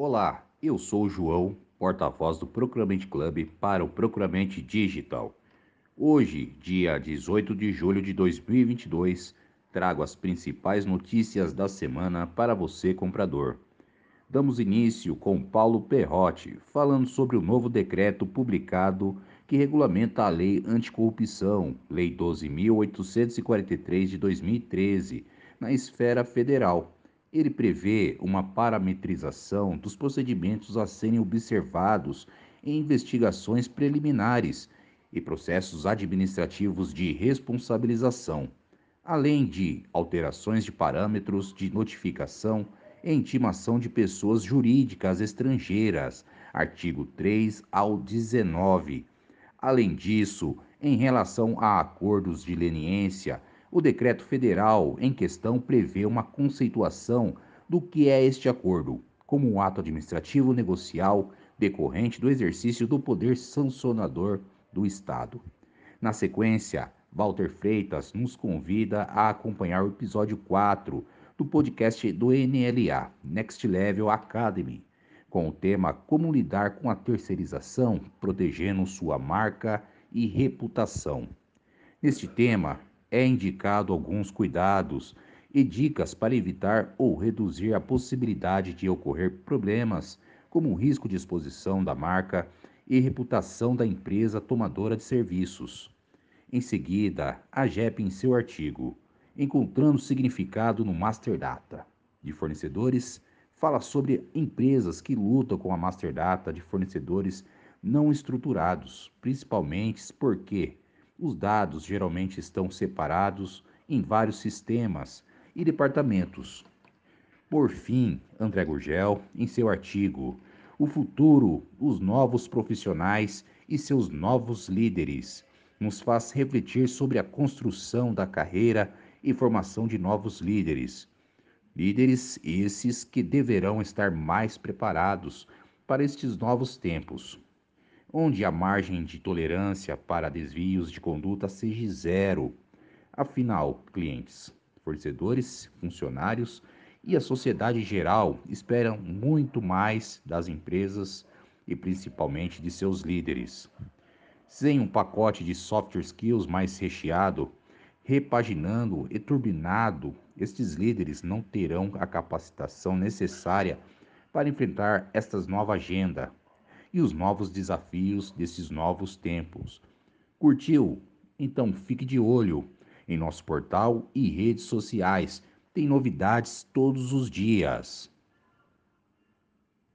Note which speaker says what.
Speaker 1: Olá, eu sou o João, porta-voz do Procuramente Club para o Procuramente Digital. Hoje, dia 18 de julho de 2022, trago as principais notícias da semana para você, comprador. Damos início com Paulo Perrotti, falando sobre o novo decreto publicado que regulamenta a Lei Anticorrupção, Lei 12.843 de 2013, na esfera federal. Ele prevê uma parametrização dos procedimentos a serem observados em investigações preliminares e processos administrativos de responsabilização, além de alterações de parâmetros de notificação e intimação de pessoas jurídicas estrangeiras, artigo 3 ao 19 Além disso, em relação a acordos de leniência, o decreto federal em questão prevê uma conceituação do que é este acordo, como um ato administrativo negocial decorrente do exercício do poder sancionador do Estado. Na sequência, Walter Freitas nos convida a acompanhar o episódio 4 do podcast do NLA, Next Level Academy, com o tema Como lidar com a terceirização, protegendo sua marca e reputação. Neste tema, é indicado alguns cuidados e dicas para evitar ou reduzir a possibilidade de ocorrer problemas, como o risco de exposição da marca e reputação da empresa tomadora de serviços. Em seguida, a JEP em seu artigo, encontrando significado no Master Data de fornecedores fala sobre empresas que lutam com a master data de fornecedores não estruturados, principalmente porque os dados geralmente estão separados em vários sistemas e departamentos. Por fim, André Gurgel, em seu artigo O futuro, os novos profissionais e seus novos líderes, nos faz refletir sobre a construção da carreira e formação de novos líderes Líderes esses que deverão estar mais preparados para estes novos tempos, onde a margem de tolerância para desvios de conduta seja zero. Afinal, clientes, fornecedores, funcionários e a sociedade geral esperam muito mais das empresas e principalmente de seus líderes. Sem um pacote de software skills mais recheado, repaginando e turbinado, estes líderes não terão a capacitação necessária para enfrentar esta nova agenda e os novos desafios desses novos tempos. Curtiu? Então fique de olho em nosso portal e redes sociais. Tem novidades todos os dias.